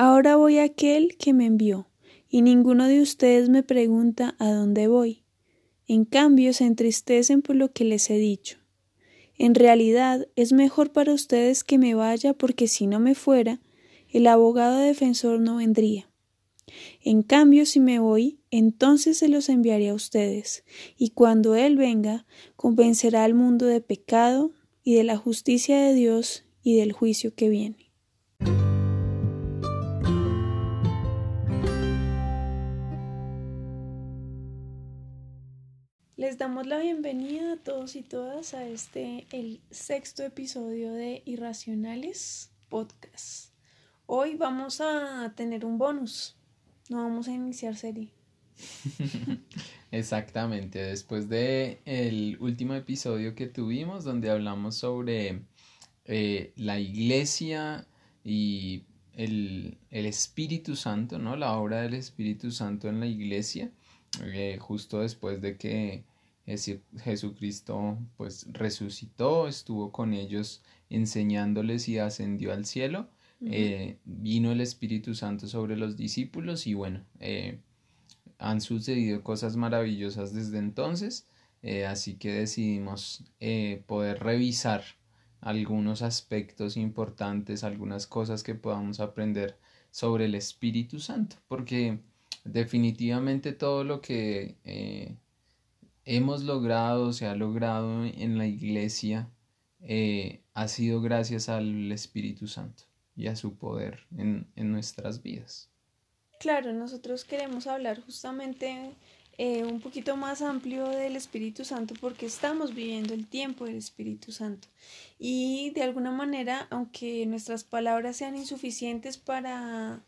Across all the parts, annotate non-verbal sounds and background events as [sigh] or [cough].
Ahora voy a aquel que me envió, y ninguno de ustedes me pregunta a dónde voy. En cambio, se entristecen por lo que les he dicho. En realidad, es mejor para ustedes que me vaya porque si no me fuera, el abogado defensor no vendría. En cambio, si me voy, entonces se los enviaré a ustedes, y cuando Él venga, convencerá al mundo de pecado y de la justicia de Dios y del juicio que viene. Les damos la bienvenida a todos y todas a este, el sexto episodio de Irracionales Podcast. Hoy vamos a tener un bonus, no vamos a iniciar serie. [laughs] Exactamente, después de el último episodio que tuvimos donde hablamos sobre eh, la iglesia y el, Espíritu Santo, ¿no? La obra del Espíritu Santo en la iglesia, eh, justo después de que Jesucristo pues resucitó, estuvo con ellos enseñándoles y ascendió al cielo. Eh, vino el Espíritu Santo sobre los discípulos y bueno, eh, han sucedido cosas maravillosas desde entonces, eh, así que decidimos poder revisar algunos aspectos importantes, algunas cosas que podamos aprender sobre el Espíritu Santo, porque definitivamente todo lo que hemos logrado, se ha logrado en la iglesia, eh, ha sido gracias al Espíritu Santo y a su poder en, nuestras vidas. Claro, nosotros queremos hablar justamente eh, un poquito más amplio del Espíritu Santo porque estamos viviendo el tiempo del Espíritu Santo. Y de alguna manera, aunque nuestras palabras sean insuficientes para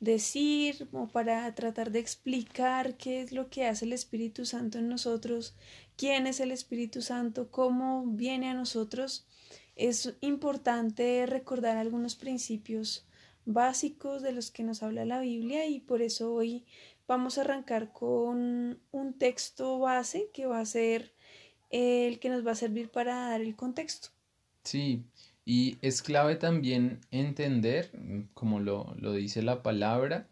decir o para tratar de explicar qué es lo que hace el Espíritu Santo en nosotros, quién es el Espíritu Santo, cómo viene a nosotros, es importante recordar algunos principios básicos de los que nos habla la Biblia y por eso hoy vamos a arrancar con un texto base que va a ser el que nos va a servir para dar el contexto. Sí, y es clave también entender, como lo, dice la palabra,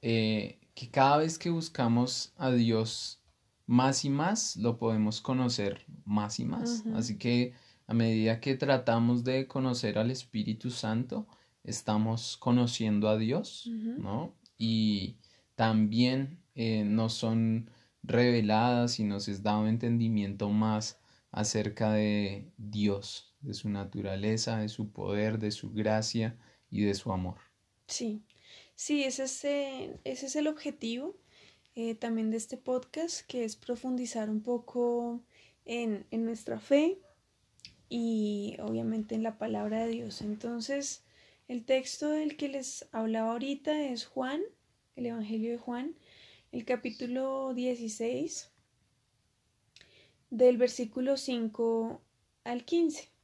eh, que cada vez que buscamos a Dios más y más, lo podemos conocer más y más. Así que a medida que tratamos de conocer al Espíritu Santo, estamos conociendo a Dios, ¿no? Y también eh, nos son reveladas y nos es dado entendimiento más acerca de Dios, de su naturaleza, de su poder, de su gracia y de su amor. Sí, sí, ese es, ese es el objetivo eh, también de este podcast, que es profundizar un poco en, en nuestra fe y obviamente en la palabra de Dios. Entonces, el texto del que les hablaba ahorita es Juan, el Evangelio de Juan, el capítulo 16, del versículo 5 al 15.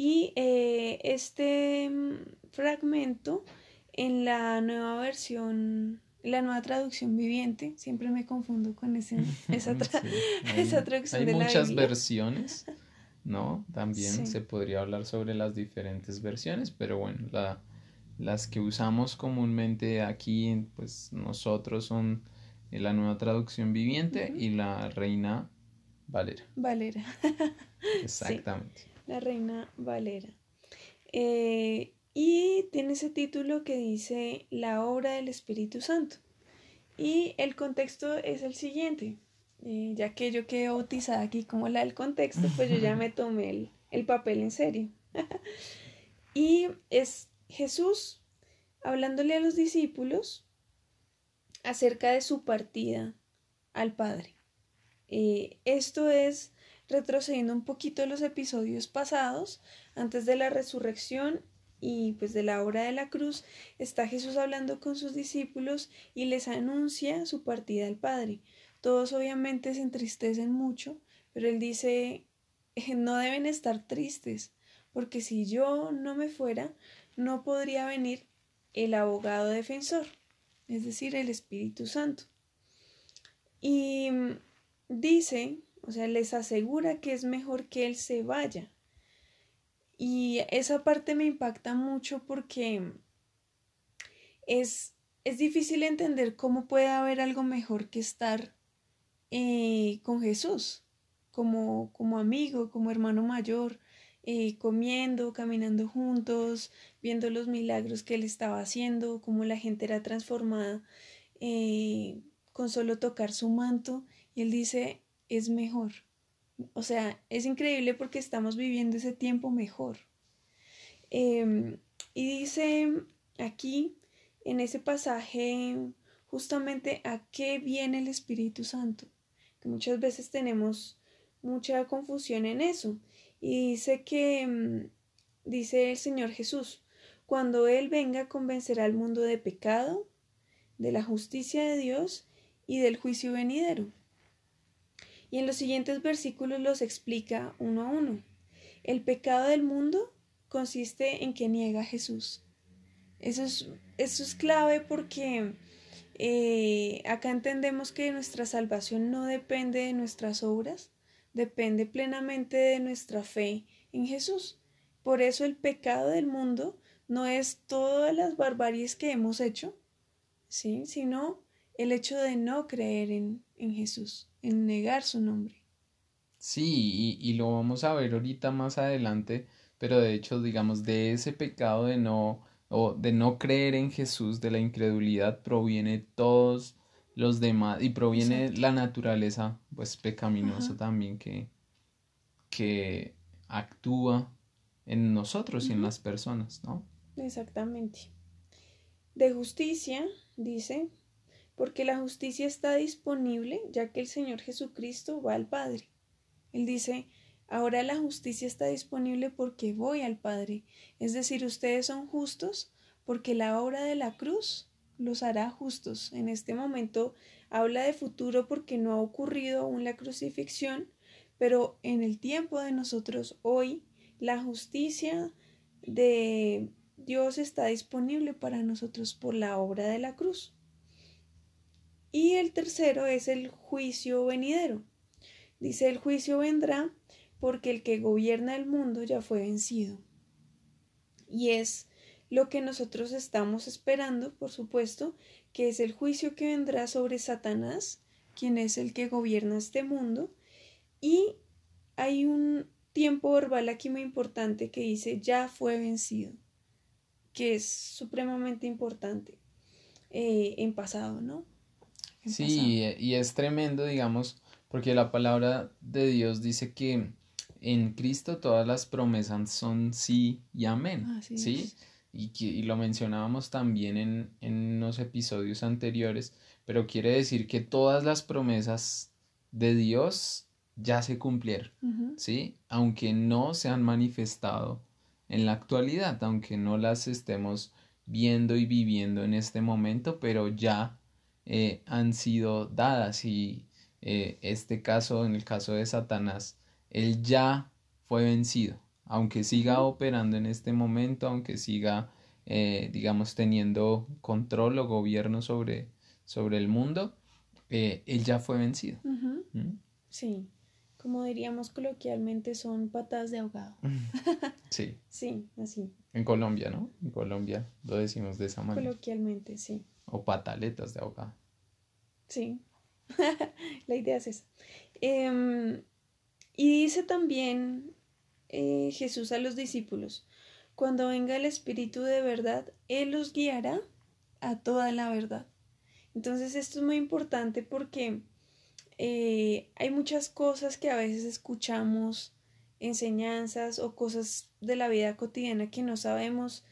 Y eh, este mm, fragmento en la nueva versión, la nueva traducción viviente, siempre me confundo con ese, [laughs] [laughs] esa, [laughs] esa traducción hay muchas versiones, ¿no? También se podría hablar sobre las diferentes versiones, pero bueno, la, las que usamos comúnmente aquí, pues nosotros son la nueva traducción viviente y la reina Valera. Valera. Exactamente la Reina Valera. Eh, y tiene ese título que dice La obra del Espíritu Santo. Y el contexto es el siguiente. Eh, ya que yo quedé bautizada aquí como la del contexto, pues yo ya me tomé el, el papel en serio. [laughs] y es Jesús hablándole a los discípulos acerca de su partida al Padre. Eh, esto es retrocediendo un poquito los episodios pasados, antes de la resurrección y pues de la obra de la cruz, está Jesús hablando con sus discípulos y les anuncia su partida al Padre. Todos obviamente se entristecen mucho, pero él dice, eh, no deben estar tristes, porque si yo no me fuera, no podría venir el abogado defensor, es decir, el Espíritu Santo. Y mm, dice o sea, les asegura que es mejor que él se vaya. Y esa parte me impacta mucho porque es, es difícil entender cómo puede haber algo mejor que estar eh, con Jesús, como, como amigo, como hermano mayor, eh, comiendo, caminando juntos, viendo los milagros que él estaba haciendo, cómo la gente era transformada eh, con solo tocar su manto. Y él dice, es mejor. O sea, es increíble porque estamos viviendo ese tiempo mejor. Em, y dice aquí, en ese pasaje, justamente a qué viene el Espíritu Santo. Que muchas veces tenemos mucha confusión en eso. Y dice que, mm, dice el Señor Jesús, cuando Él venga convencerá al mundo de pecado, de la justicia de Dios y del juicio venidero. Y en los siguientes versículos los explica uno a uno. El pecado del mundo consiste en que niega a Jesús. Eso es, eso es clave porque eh, acá entendemos que nuestra salvación no depende de nuestras obras, depende plenamente de nuestra fe en Jesús. Por eso el pecado del mundo no es todas las barbaries que hemos hecho, ¿sí? sino el hecho de no creer en, en Jesús, en negar su nombre. Sí, y, y, lo vamos a ver ahorita más adelante, pero de hecho, digamos, de ese pecado de no, o de no creer en Jesús, de la incredulidad, proviene todos los demás y proviene la naturaleza pues pecaminosa también que, que actúa en nosotros y en las personas, ¿no? Exactamente. De justicia, dice, porque la justicia está disponible ya que el Señor Jesucristo va al Padre. Él dice, ahora la justicia está disponible porque voy al Padre. Es decir, ustedes son justos porque la obra de la cruz los hará justos. En este momento habla de futuro porque no ha ocurrido aún la crucifixión, pero en el tiempo de nosotros hoy, la justicia de Dios está disponible para nosotros por la obra de la cruz. Y el tercero es el juicio venidero. Dice el juicio vendrá porque el que gobierna el mundo ya fue vencido. Y es lo que nosotros estamos esperando, por supuesto, que es el juicio que vendrá sobre Satanás, quien es el que gobierna este mundo, y hay un tiempo verbal aquí muy importante que dice ya fue vencido, que es supremamente importante eh, en pasado, ¿no? Sí, y es tremendo, digamos, porque la palabra de Dios dice que en Cristo todas las promesas son sí y amén, ¿sí? y, y lo mencionábamos también en, en unos episodios anteriores, pero quiere decir que todas las promesas de Dios ya se cumplieron, ¿sí? Aunque no se han manifestado en la actualidad, aunque no las estemos viendo y viviendo en este momento, pero ya eh, han sido dadas y eh, este caso, en el caso de Satanás, él ya fue vencido, aunque siga operando en este momento, aunque siga, eh, digamos, teniendo control o gobierno sobre, sobre el mundo, eh, él ya fue vencido. ¿Mm? Sí, como diríamos coloquialmente, son patas de ahogado. [laughs] sí. Sí, así. En Colombia, ¿no? En Colombia lo decimos de esa manera. Coloquialmente, sí. O pataletas de ahogado. Sí, [laughs] la idea es esa. Em, y dice también eh, Jesús a los discípulos, cuando venga el Espíritu de verdad, Él los guiará a toda la verdad. Entonces esto es muy importante porque eh, hay muchas cosas que a veces escuchamos, enseñanzas o cosas de la vida cotidiana que no sabemos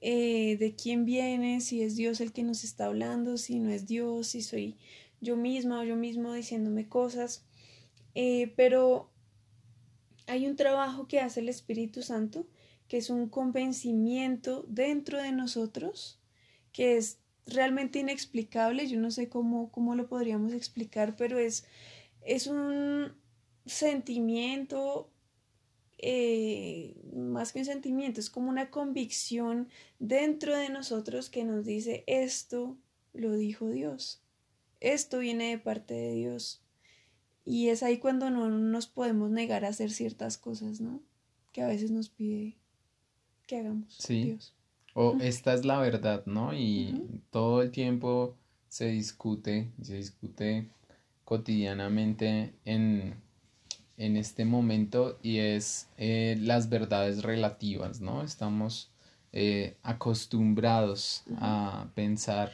eh, de quién viene, si es Dios el que nos está hablando, si no es Dios, si soy yo misma o yo mismo diciéndome cosas. pero hay un trabajo que hace el Espíritu Santo, que es un convencimiento dentro de nosotros, que es realmente inexplicable, yo no sé cómo, cómo lo podríamos explicar, pero es, es un sentimiento, eh, más que un sentimiento, es como una convicción dentro de nosotros que nos dice esto lo dijo Dios, esto viene de parte de Dios. Y es ahí cuando no nos podemos negar a hacer ciertas cosas, ¿no? Que a veces nos pide que hagamos. Sí. Dios. o esta es la verdad, ¿no? Y todo el tiempo se discute, se discute cotidianamente en, este momento y es eh, las verdades relativas, ¿no? Estamos eh, acostumbrados a pensar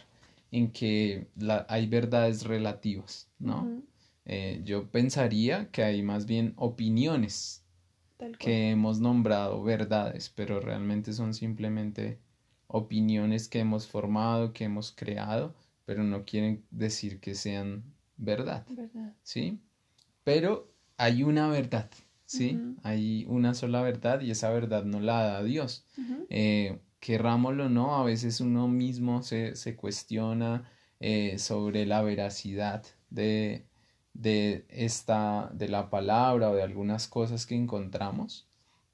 en que hay verdades relativas, ¿no? Eh, yo pensaría que hay más bien opiniones que hemos nombrado verdades, pero realmente son simplemente opiniones que hemos formado, que hemos creado, pero no quieren decir que sean verdad. ¿Sí? Pero hay una verdad, ¿sí? Hay una sola verdad y esa verdad no la da Dios. Eh, querrámoslo o no, a veces uno mismo se, cuestiona eh, sobre la veracidad de, de esta, de la palabra o de algunas cosas que encontramos,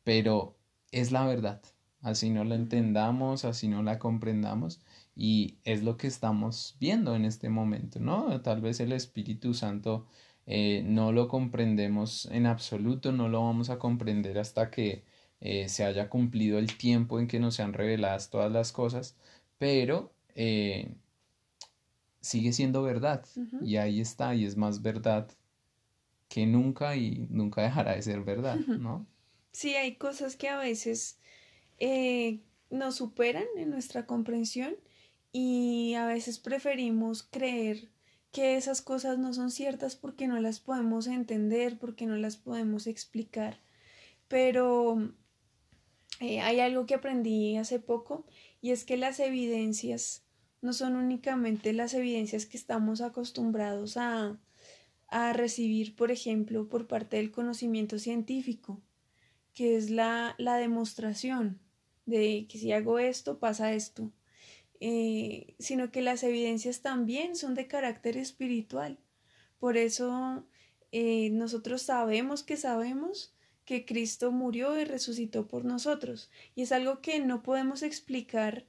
pero es la verdad. Así no la entendamos, así no la comprendamos, y es lo que estamos viendo en este momento, ¿no? Tal vez el Espíritu Santo eh, no lo comprendemos en absoluto, no lo vamos a comprender hasta que eh, se haya cumplido el tiempo en que nos sean reveladas todas las cosas, pero eh, sigue siendo verdad. Y ahí está y es más verdad que nunca y nunca dejará de ser verdad, ¿no? Sí, hay cosas que a veces eh, nos superan en nuestra comprensión y a veces preferimos creer que esas cosas no son ciertas porque no las podemos entender, porque no las podemos explicar. Pero eh, hay algo que aprendí hace poco y es que las evidencias no son únicamente las evidencias que estamos acostumbrados a, a recibir, por ejemplo, por parte del conocimiento científico, que es la, la demostración de que si hago esto, pasa esto, eh, sino que las evidencias también son de carácter espiritual. Por eso eh, nosotros sabemos que sabemos que Cristo murió y resucitó por nosotros. Y es algo que no podemos explicar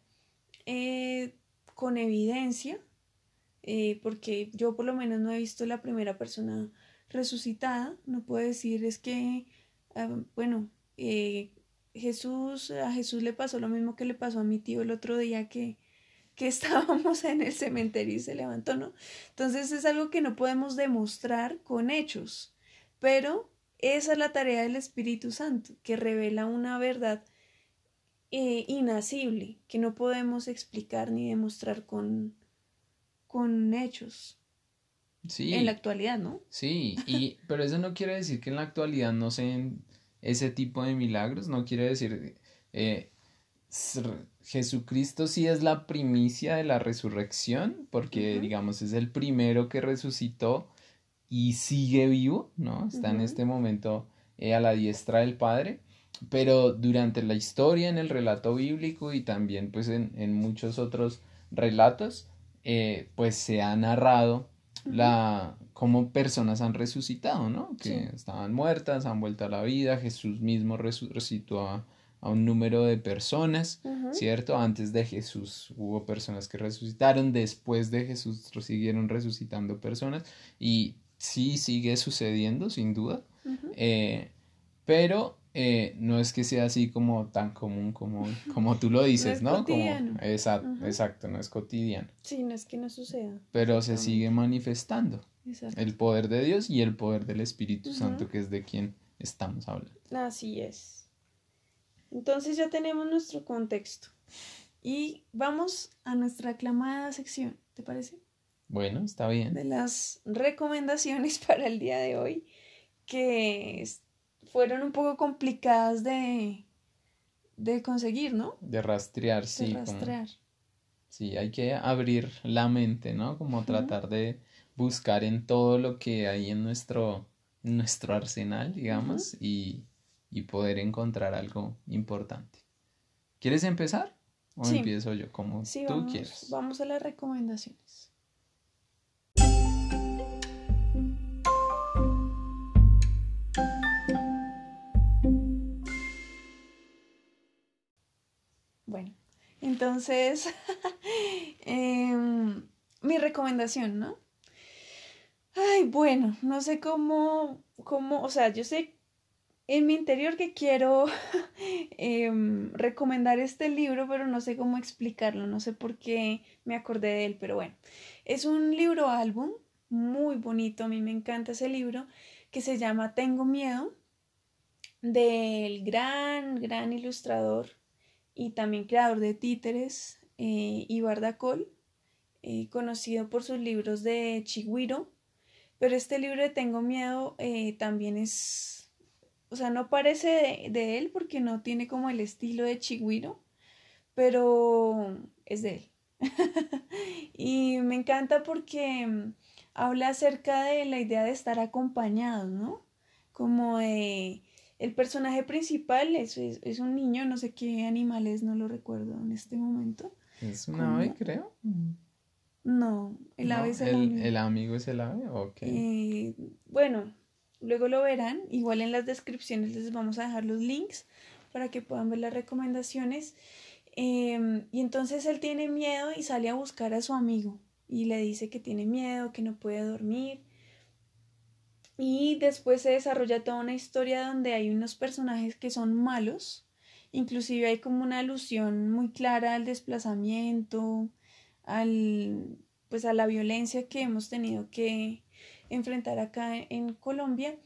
eh, con evidencia, porque yo por lo menos no he visto la primera persona resucitada, no puedo decir es que, ah, bueno, Jesús, a Jesús le pasó lo mismo que le pasó a mi tío el otro día que, que estábamos en el cementerio y se levantó, ¿no? Entonces es algo que no podemos demostrar con hechos, pero esa es la tarea del Espíritu Santo, que revela una verdad eh, inacible que no podemos explicar ni demostrar con, con hechos. Sí. En la actualidad, ¿no? Sí, y, pero eso no quiere decir que en la actualidad no sean ese tipo de milagros, no quiere decir... Eh, Jesucristo sí es la primicia de la resurrección, porque digamos es el primero que resucitó y sigue vivo, ¿no? Está en este momento eh, a la diestra del Padre pero durante la historia, en el relato bíblico y también pues en, en muchos otros relatos, eh, pues se ha narrado la cómo personas han resucitado, ¿no? Que estaban muertas, han vuelto a la vida, Jesús mismo resucitó a, a un número de personas, ¿cierto? Antes de Jesús hubo personas que resucitaron, después de Jesús siguieron resucitando personas y sí sigue sucediendo, sin duda, eh, pero eh, no es que sea así como tan común como, como tú lo dices, [laughs] ¿no? Como, exacto, exacto, no es cotidiano. Sí, no es que no suceda. Pero se sigue manifestando el poder de Dios y el poder del Espíritu Santo, que es de quien estamos hablando. Así es. Entonces ya tenemos nuestro contexto. Y vamos a nuestra aclamada sección, ¿te parece? Bueno, está bien. De las recomendaciones [laughs] para el día de hoy, que fueron un poco complicadas de, de conseguir, ¿no? De rastrear, sí. De rastrear. sí, hay que abrir la mente, ¿no? Como tratar de buscar en todo lo que hay en nuestro, nuestro arsenal, digamos, y, y, poder encontrar algo importante. ¿Quieres empezar? ¿O empiezo yo como tú quieras? Vamos a las recomendaciones. Entonces, [laughs] em, mi recomendación, ¿no? Ay, bueno, no sé cómo, cómo, o sea, yo sé en mi interior que quiero [laughs] em, recomendar este libro, pero no sé cómo explicarlo, no sé por qué me acordé de él, pero bueno, es un libro álbum muy bonito, a mí me encanta ese libro, que se llama Tengo Miedo, del gran, gran ilustrador y también creador de títeres, eh, Ibar eh, conocido por sus libros de Chigüiro, pero este libro de Tengo Miedo eh, también es, o sea, no parece de, él porque no tiene como el estilo de Chigüiro, pero es de él. [laughs] y me encanta porque mm, habla acerca de la idea de estar acompañados, ¿no? Como de... El personaje principal es, es, un niño, no sé qué animal es, no lo recuerdo en este momento. Es un ave, creo. No, el ave es el, amigo. ¿El amigo es el ave? Ok. Eh, bueno, luego lo verán. Igual en las descripciones les vamos a dejar los links para que puedan ver las recomendaciones. Em, y entonces él tiene miedo y sale a buscar a su amigo y le dice que tiene miedo, que no puede dormir. Y después se desarrolla toda una historia donde hay unos personajes que son malos. Inclusive hay como una alusión muy clara al desplazamiento, al, pues a la violencia que hemos tenido que enfrentar acá en Colombia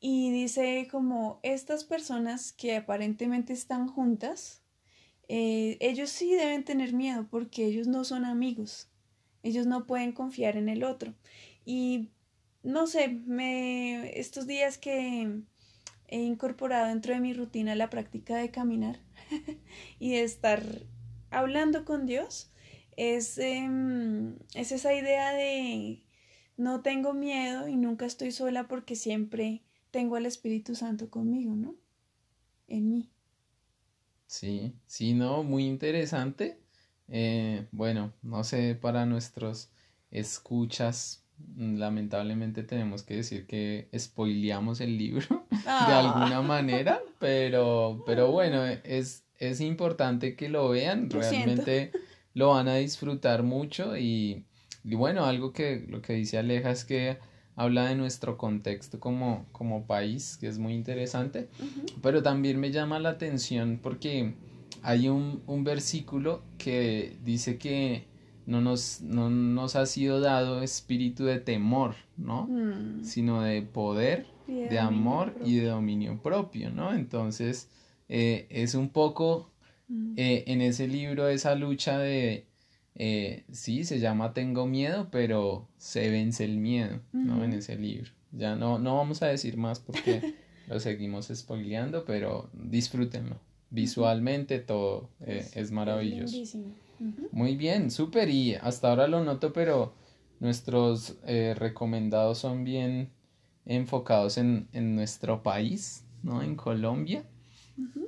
y dice como estas personas que aparentemente están juntas, eh, ellos sí deben tener miedo porque ellos no son amigos, ellos no pueden confiar en el otro. Y no sé, me, estos días que he incorporado dentro de mi rutina la práctica de caminar [laughs] y de estar hablando con Dios, es, em, es esa idea de no tengo miedo y nunca estoy sola porque siempre tengo al Espíritu Santo conmigo, ¿no? En mí. Sí, sí, no, muy interesante. Eh, bueno, no sé, para nuestros escuchas, lamentablemente tenemos que decir que spoileamos el libro [laughs] de ah. alguna manera, pero, pero bueno, es, es importante que lo vean, realmente lo van a disfrutar mucho y, bueno, algo que lo que dice Aleja es que habla de nuestro contexto como, como país, que es muy interesante, pero también me llama la atención porque hay un, un versículo que dice que no nos, no nos ha sido dado espíritu de temor, ¿no? Mm. Sino de poder, de, amor y de dominio propio, ¿no? Entonces, eh, es un poco Mm. Eh, en ese libro esa lucha de, eh, sí, se llama Tengo miedo, pero se vence el miedo, ¿no? En ese libro. Ya no, no vamos a decir más porque [laughs] lo seguimos spoileando, pero disfrútenlo. Visualmente todo eh, es maravilloso. Muy bien, súper. Y hasta ahora lo noto, pero nuestros recomendados son bien enfocados en, en nuestro país, ¿no? En Colombia.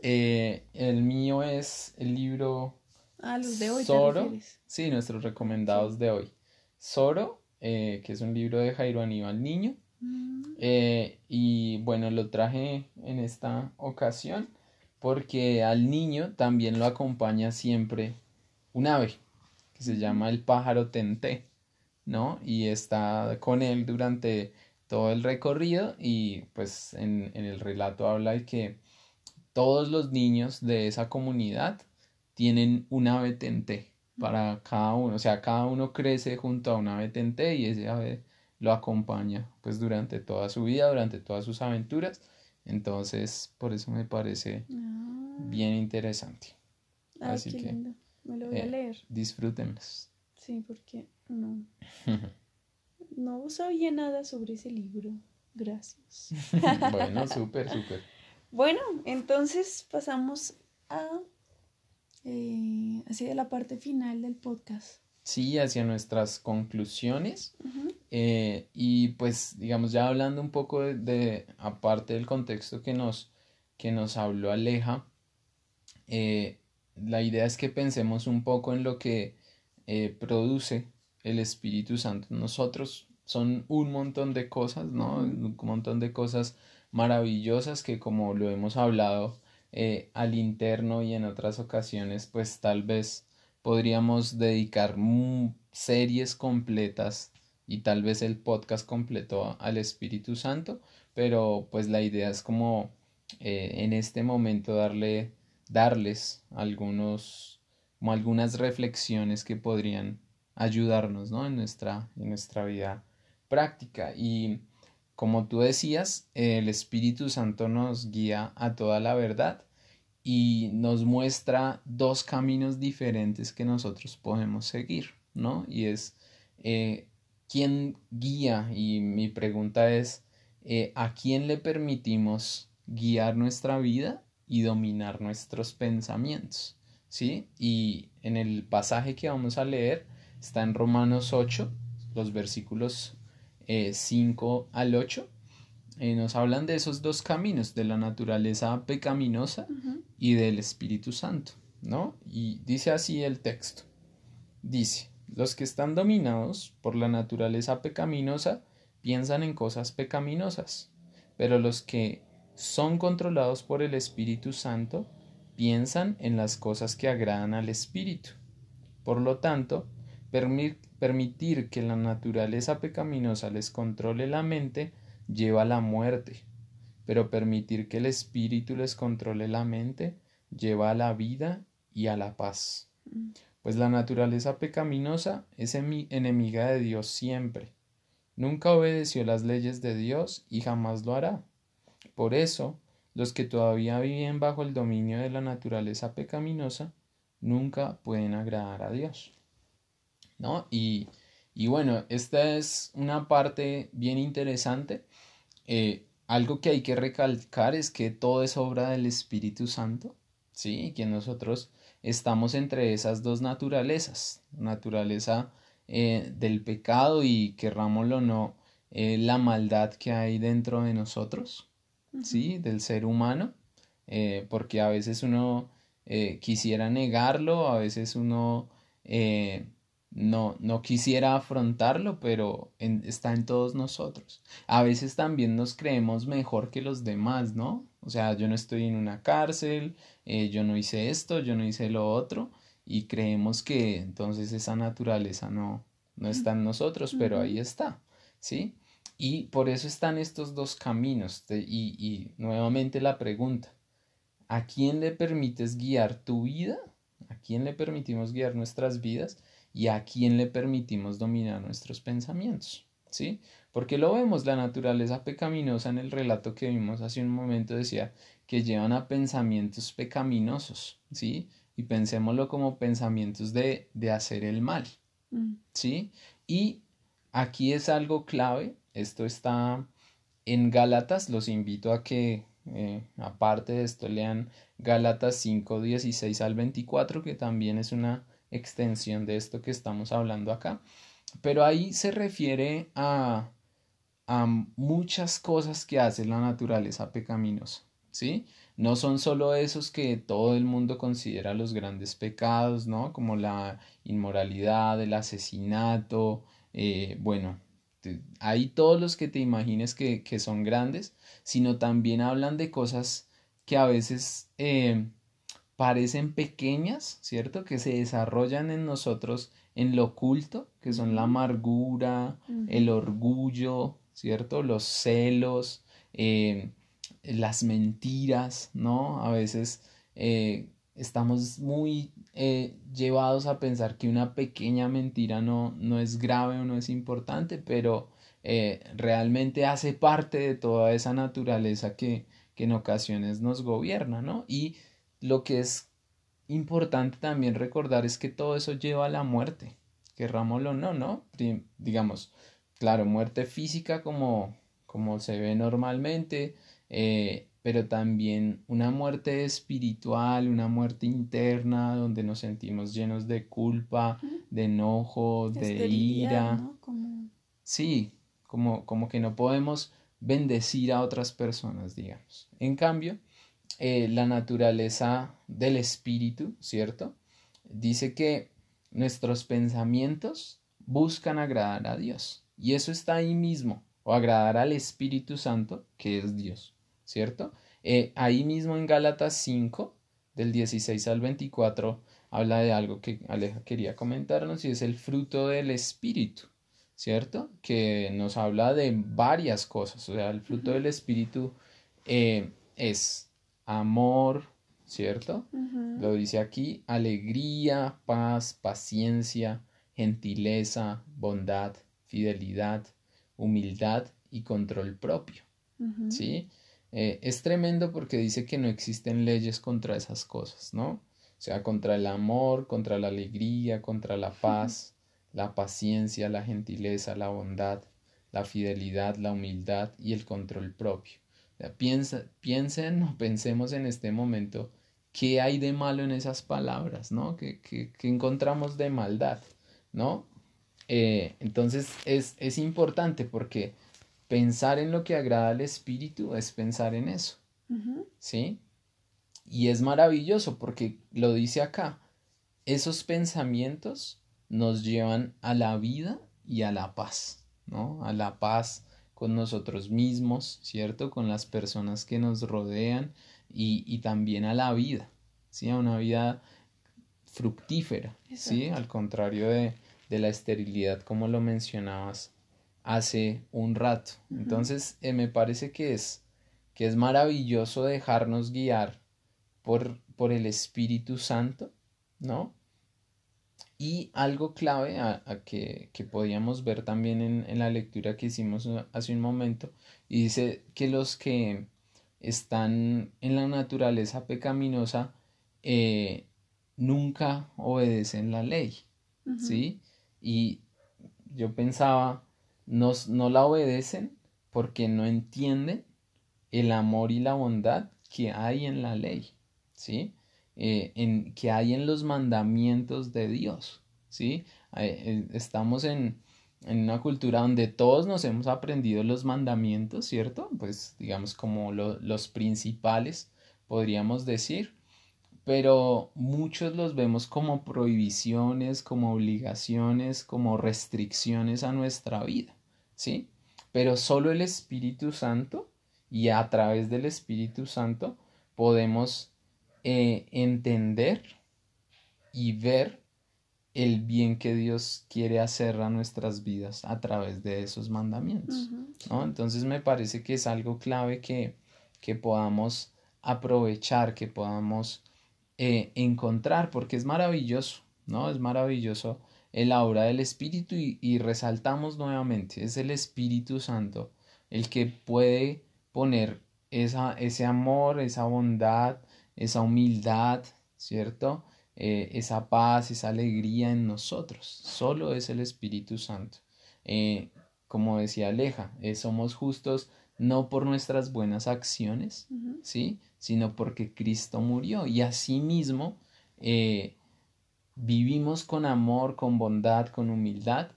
Eh, el mío es el libro ah, los de hoy. Soro. Sí, nuestros recomendados de hoy. Soro, eh, que es un libro de Jairo Aníbal Niño. Mm. Eh, y bueno, lo traje en esta ocasión porque al niño también lo acompaña siempre un ave que se llama el pájaro tenté, ¿no? Y está con él durante todo el recorrido y pues en, en el relato habla de que todos los niños de esa comunidad tienen un ave tenté para cada uno, o sea, cada uno crece junto a un ave tenté y ese ave lo acompaña pues durante toda su vida, durante todas sus aventuras. Entonces, por eso me parece ah. bien interesante. Así que me lo voy a eh, leer. Disfrútenlos. Sí, porque no. [laughs] no sabía nada sobre ese libro. Gracias. [laughs] bueno, súper, súper. [laughs] Bueno, entonces pasamos a eh, hacia la parte final del podcast. Sí, hacia nuestras conclusiones. Eh, y pues, digamos, ya hablando un poco de, aparte del contexto que nos, que nos habló Aleja, eh, la idea es que pensemos un poco en lo que produce el Espíritu Santo. Nosotros son un montón de cosas, ¿no? Un montón de cosas maravillosas que como lo hemos hablado eh, al interno y en otras ocasiones pues tal vez podríamos dedicar series completas y tal vez el podcast completo al Espíritu Santo pero pues la idea es como eh, en este momento darle, darles algunos, como algunas reflexiones que podrían ayudarnos ¿no? en, nuestra, en nuestra vida práctica. Y como tú decías, el Espíritu Santo nos guía a toda la verdad y nos muestra dos caminos diferentes que nosotros podemos seguir, ¿no? Y es eh, quién guía y mi pregunta es eh, a quién le permitimos guiar nuestra vida y dominar nuestros pensamientos, ¿sí? Y en el pasaje que vamos a leer está en Romanos 8, los versículos 5 eh, al 8 eh, nos hablan de esos dos caminos, de la naturaleza pecaminosa y del Espíritu Santo, ¿no? Y dice así el texto. Dice, los que están dominados por la naturaleza pecaminosa piensan en cosas pecaminosas, pero los que son controlados por el Espíritu Santo piensan en las cosas que agradan al Espíritu. Por lo tanto, permitir que la naturaleza pecaminosa les controle la mente lleva a la muerte, pero permitir que el espíritu les controle la mente lleva a la vida y a la paz. Pues la naturaleza pecaminosa es enemiga de Dios siempre. Nunca obedeció las leyes de Dios y jamás lo hará. Por eso, los que todavía viven bajo el dominio de la naturaleza pecaminosa nunca pueden agradar a Dios. ¿No? Y, y bueno, esta es una parte bien interesante eh, algo que hay que recalcar es que todo es obra del Espíritu Santo, ¿sí? Que nosotros estamos entre esas dos naturalezas, naturaleza eh, del pecado y querrámoslo o no, eh, la maldad que hay dentro de nosotros, ¿sí? Del ser humano, porque a veces uno quisiera negarlo, a veces uno no, no quisiera afrontarlo, pero está en todos nosotros. A veces también nos creemos mejor que los demás, ¿no? O sea, yo no estoy en una cárcel, eh, yo no hice esto, yo no hice lo otro, y creemos que entonces esa naturaleza no, no está en nosotros, pero ahí está, ¿sí? Y por eso están estos dos caminos. y, y nuevamente la pregunta, ¿a quién le permites guiar tu vida? ¿A quién le permitimos guiar nuestras vidas? Y a quién le permitimos dominar nuestros pensamientos. ¿Sí? Porque lo vemos, la naturaleza pecaminosa en el relato que vimos hace un momento decía que llevan a pensamientos pecaminosos, ¿sí? Y pensémoslo como pensamientos de, de hacer el mal, mm. ¿sí? Y aquí es algo clave, esto está en Gálatas, los invito a que eh, aparte de esto lean Gálatas 5, 16 al 24, que también es una extensión de esto que estamos hablando acá. Pero ahí se refiere a, a muchas cosas que hace la naturaleza pecaminosa, ¿sí? No son solo esos que todo el mundo considera los grandes pecados, ¿no? Como la inmoralidad, el asesinato, eh, bueno, hay todos los que te imagines que, que, son grandes, sino también hablan de cosas que a veces eh, parecen pequeñas, ¿cierto? Que se desarrollan en nosotros en lo oculto, que son la amargura, el orgullo, ¿cierto? Los celos, eh, las mentiras, ¿no? A veces eh, estamos muy eh, llevados a pensar que una pequeña mentira no, no es grave o no es importante, pero realmente hace parte de toda esa naturaleza que, que en ocasiones nos gobierna, ¿no? Y lo que es importante también recordar es que todo eso lleva a la muerte, querrámoslo o no, ¿no? Digamos, claro, muerte física como, como se ve normalmente, eh, pero también una muerte espiritual, una muerte interna donde nos sentimos llenos de culpa, de enojo, de, ira. Sí, como, como que no podemos bendecir a otras personas, digamos. En cambio, eh, la naturaleza del espíritu, ¿cierto? Dice que nuestros pensamientos buscan agradar a Dios. Y eso está ahí mismo, o agradar al Espíritu Santo, que es Dios, ¿cierto? Eh, ahí mismo en Gálatas 5, del 16 al 24, habla de algo que Aleja quería comentarnos y es el fruto del Espíritu, ¿cierto? Que nos habla de varias cosas, o sea, el fruto del Espíritu eh, es amor, ¿cierto? Lo dice aquí, alegría, paz, paciencia, gentileza, bondad, fidelidad, humildad y control propio. ¿Sí? Eh, es tremendo porque dice que no existen leyes contra esas cosas, ¿no? O sea, contra el amor, contra la alegría, contra la paz, la paciencia, la gentileza, la bondad, la fidelidad, la humildad y el control propio. Piensa, piensen o [laughs] pensemos en este momento qué hay de malo en esas palabras, ¿no? ¿Qué, encontramos de maldad, ¿no? Eh, entonces es, es importante porque pensar en lo que agrada al espíritu es pensar en eso, ¿sí? Y es maravilloso porque lo dice acá, esos pensamientos nos llevan a la vida y a la paz, ¿no? A la paz con nosotros mismos, ¿cierto? Con las personas que nos rodean y, también a la vida, ¿sí? A una vida fructífera, ¿sí? Al contrario de, de, la esterilidad como lo mencionabas hace un rato. Entonces, eh, me parece que es, que es maravilloso dejarnos guiar por, por el Espíritu Santo, ¿no? Y algo clave a, que, que, podíamos ver también en, la lectura que hicimos hace un momento, y dice que los que están en la naturaleza pecaminosa eh, nunca obedecen la ley, ¿sí? Y yo pensaba, nos, no la obedecen porque no entienden el amor y la bondad que hay en la ley, ¿sí? Eh, en, que hay en los mandamientos de Dios, ¿sí? Eh, eh, estamos en, en, una cultura donde todos nos hemos aprendido los mandamientos, ¿cierto? Pues digamos como los principales, podríamos decir, pero muchos los vemos como prohibiciones, como obligaciones, como restricciones a nuestra vida, ¿sí? Pero solo el Espíritu Santo y a través del Espíritu Santo podemos eh, entender y ver el bien que Dios quiere hacer a nuestras vidas a través de esos mandamientos. ¿no? Entonces me parece que es algo clave que, que podamos aprovechar, que podamos eh, encontrar, porque es maravilloso, ¿no? Es maravilloso el obra del Espíritu y, y resaltamos nuevamente, es el Espíritu Santo el que puede poner esa, ese amor, esa bondad, esa humildad, ¿cierto? Eh, esa paz, esa alegría en nosotros. Solo es el Espíritu Santo. Eh, como decía Aleja, eh, somos justos no por nuestras buenas acciones, ¿sí? Sino porque Cristo murió y asimismo vivimos con amor, con bondad, con humildad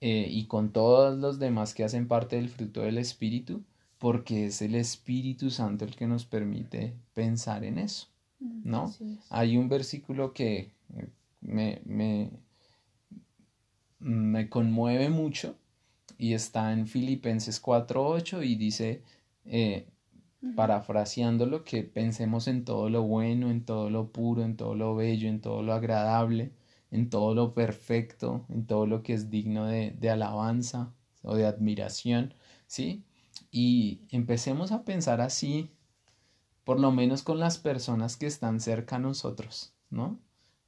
y con todos los demás que hacen parte del fruto del Espíritu, porque es el Espíritu Santo el que nos permite pensar en eso, mm, ¿no? Hay un versículo que eh, me, me, me conmueve mucho y está en Filipenses 4.8 y dice, eh, parafraseándolo, que pensemos en todo lo bueno, en todo lo puro, en todo lo bello, en todo lo agradable, en todo lo perfecto, en todo lo que es digno de, de alabanza o de admiración, ¿sí? Y empecemos a pensar así, por lo menos con las personas que están cerca a nosotros, ¿no?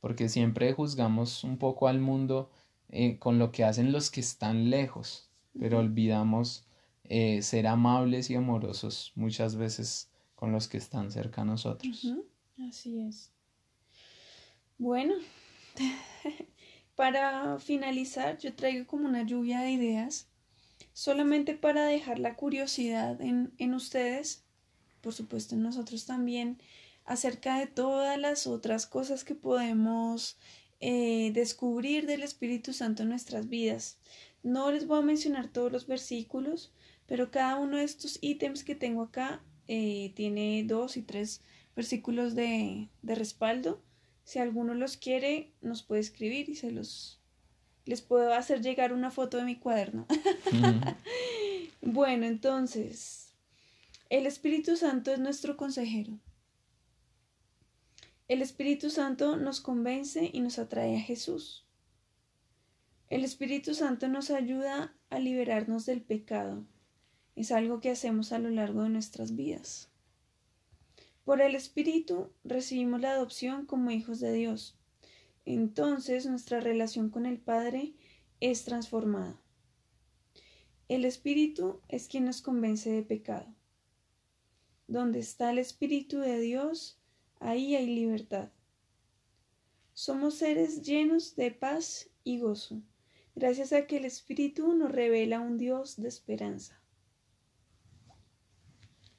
Porque siempre juzgamos un poco al mundo eh, con lo que hacen los que están lejos, pero olvidamos eh, ser amables y amorosos muchas veces con los que están cerca a nosotros. Así es. Bueno, [laughs] para finalizar, yo traigo como una lluvia de ideas solamente para dejar la curiosidad en, en ustedes, por supuesto en nosotros también, acerca de todas las otras cosas que podemos eh, descubrir del Espíritu Santo en nuestras vidas. No les voy a mencionar todos los versículos, pero cada uno de estos ítems que tengo acá eh, tiene dos y tres versículos de, de respaldo. Si alguno los quiere, nos puede escribir y se los les puedo hacer llegar una foto de mi cuaderno. [laughs] bueno, entonces, el Espíritu Santo es nuestro consejero. El Espíritu Santo nos convence y nos atrae a Jesús. El Espíritu Santo nos ayuda a liberarnos del pecado. Es algo que hacemos a lo largo de nuestras vidas. Por el Espíritu recibimos la adopción como hijos de Dios. Entonces nuestra relación con el Padre es transformada. El Espíritu es quien nos convence de pecado. Donde está el Espíritu de Dios, ahí hay libertad. Somos seres llenos de paz y gozo, gracias a que el Espíritu nos revela un Dios de esperanza.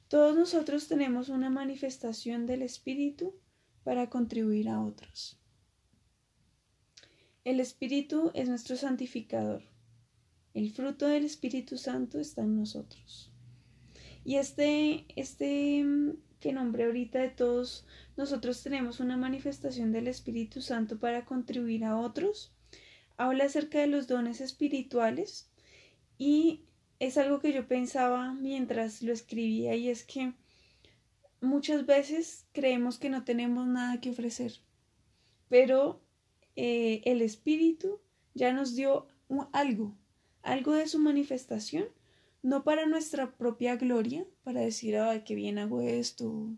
Todos nosotros tenemos una manifestación del Espíritu para contribuir a otros. El Espíritu es nuestro santificador. El fruto del Espíritu Santo está en nosotros. Y este, este mm, que nombré ahorita de todos, nosotros tenemos una manifestación del Espíritu Santo para contribuir a otros. Habla acerca de los dones espirituales y es algo que yo pensaba mientras lo escribía y es que muchas veces creemos que no tenemos nada que ofrecer, pero eh, el Espíritu ya nos dio algo, algo de su manifestación, no para nuestra propia gloria, para decir, ay, qué bien hago esto,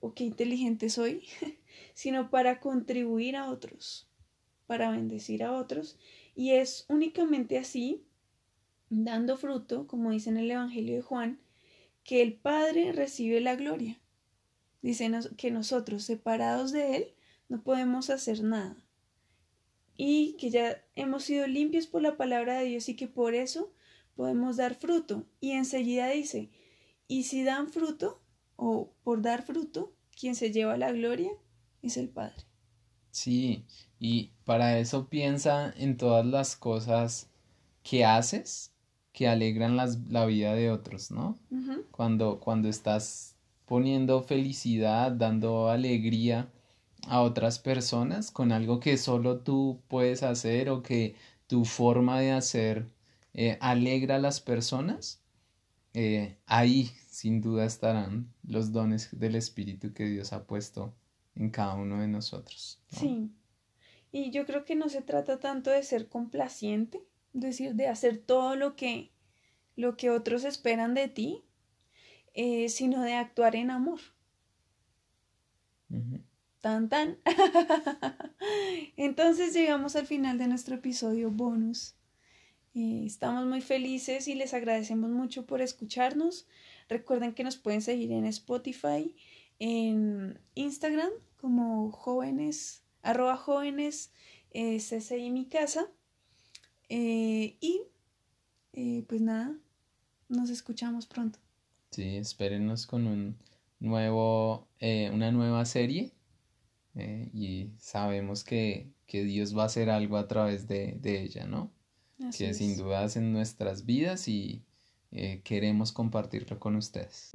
o qué inteligente soy, [laughs] sino para contribuir a otros, para bendecir a otros, y es únicamente así dando fruto, como dice en el Evangelio de Juan, que el Padre recibe la gloria. Dice que nosotros, separados de Él, no podemos hacer nada. Y que ya hemos sido limpios por la palabra de Dios y que por eso podemos dar fruto. Y enseguida dice, y si dan fruto, o por dar fruto, quien se lleva la gloria es el Padre. Sí, y para eso piensa en todas las cosas que haces que alegran la vida de otros, ¿no? cuando, cuando estás poniendo felicidad, dando alegría a otras personas con algo que solo tú puedes hacer o que tu forma de hacer eh, alegra a las personas, eh, ahí sin duda estarán los dones del Espíritu que Dios ha puesto en cada uno de nosotros. Sí. Y yo creo que no se trata tanto de ser complaciente, decir, de hacer todo lo que, lo que otros esperan de ti, eh, sino de actuar en amor. Tan tan. [laughs] Entonces llegamos al final de nuestro episodio bonus. Eh, estamos muy felices y les agradecemos mucho por escucharnos. Recuerden que nos pueden seguir en Spotify, en Instagram como jóvenes, arroba jóvenes, eh, CCI mi casa. Eh, y eh, pues nada, nos escuchamos pronto. Sí, espérenos con un nuevo, una nueva serie y sabemos que, Dios va a hacer algo a través de, ella, ¿no? que sin duda en nuestras vidas y queremos compartirlo con ustedes.